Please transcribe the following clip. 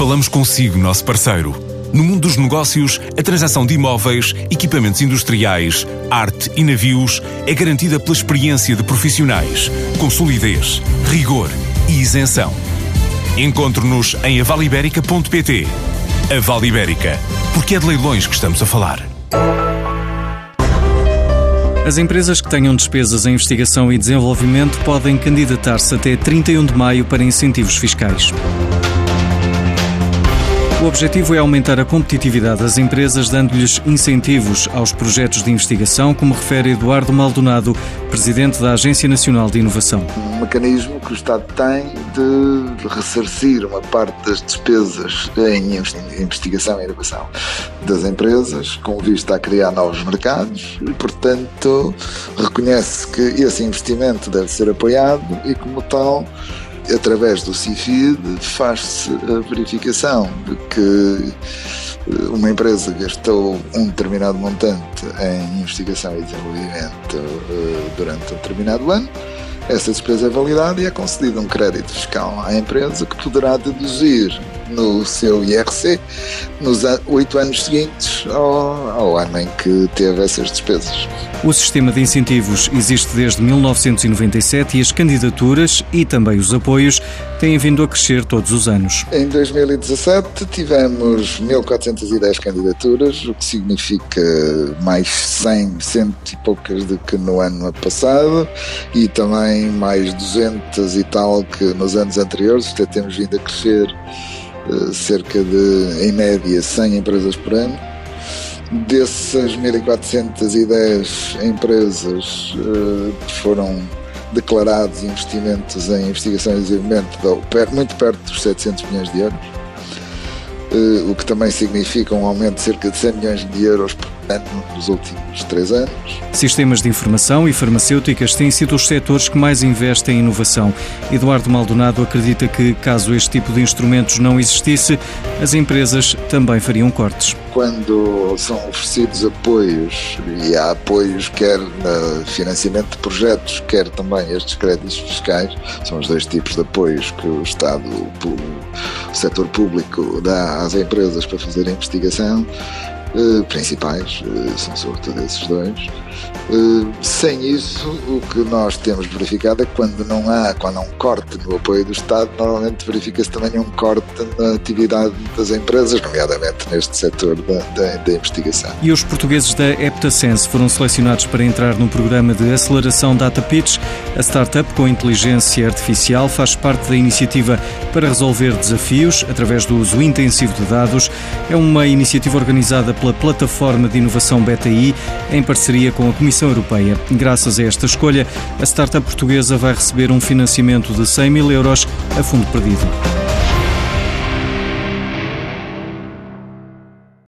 Falamos consigo, nosso parceiro. No mundo dos negócios, a transação de imóveis, equipamentos industriais, arte e navios é garantida pela experiência de profissionais, com solidez, rigor e isenção. Encontre-nos em avaliberica.pt. A Vale Ibérica, porque é de leilões que estamos a falar. As empresas que tenham despesas em investigação e desenvolvimento podem candidatar-se até 31 de maio para incentivos fiscais. O objetivo é aumentar a competitividade das empresas, dando-lhes incentivos aos projetos de investigação, como refere Eduardo Maldonado, presidente da Agência Nacional de Inovação. Um mecanismo que o Estado tem de ressarcir uma parte das despesas em investigação e inovação das empresas, com vista a criar novos mercados, e, portanto, reconhece que esse investimento deve ser apoiado e, como tal, através do CIFID, faz-se a verificação de que eh, uma empresa gastou um determinado montante em investigação e desenvolvimento eh, durante um determinado ano. Essa despesa é validada e é concedido um crédito fiscal à empresa que poderá deduzir no seu IRC nos oito anos seguintes ao, ao ano em que teve essas despesas. O sistema de incentivos existe desde 1997 e as candidaturas e também os apoios têm vindo a crescer todos os anos. Em 2017 tivemos 1.410 candidaturas, o que significa mais 100, cento e poucas do que no ano passado e também mais 200 e tal que nos anos anteriores, até temos vindo a crescer cerca de, em média, 100 empresas por ano. Dessas 1.410 empresas uh, foram declarados investimentos em investigação e desenvolvimento muito perto dos 700 milhões de euros, uh, o que também significa um aumento de cerca de 100 milhões de euros por nos últimos três anos. Sistemas de informação e farmacêuticas têm sido os setores que mais investem em inovação. Eduardo Maldonado acredita que, caso este tipo de instrumentos não existisse, as empresas também fariam cortes. Quando são oferecidos apoios, e há apoios quer no financiamento de projetos, quer também estes créditos fiscais, são os dois tipos de apoios que o Estado, o setor público dá às empresas para fazer investigação, Uh, principais, uh, são sobretudo esses dois. Uh, sem isso, o que nós temos verificado é que quando não há, quando há um corte no apoio do Estado, normalmente verifica-se também um corte na atividade das empresas, nomeadamente neste setor da, da, da investigação. E os portugueses da Eptasense foram selecionados para entrar no programa de aceleração Data Pitch. A startup com inteligência artificial faz parte da iniciativa para resolver desafios através do uso intensivo de dados. É uma iniciativa organizada pela Plataforma de Inovação BTI, em parceria com a Comissão Europeia. Graças a esta escolha, a startup portuguesa vai receber um financiamento de 100 mil euros a fundo perdido.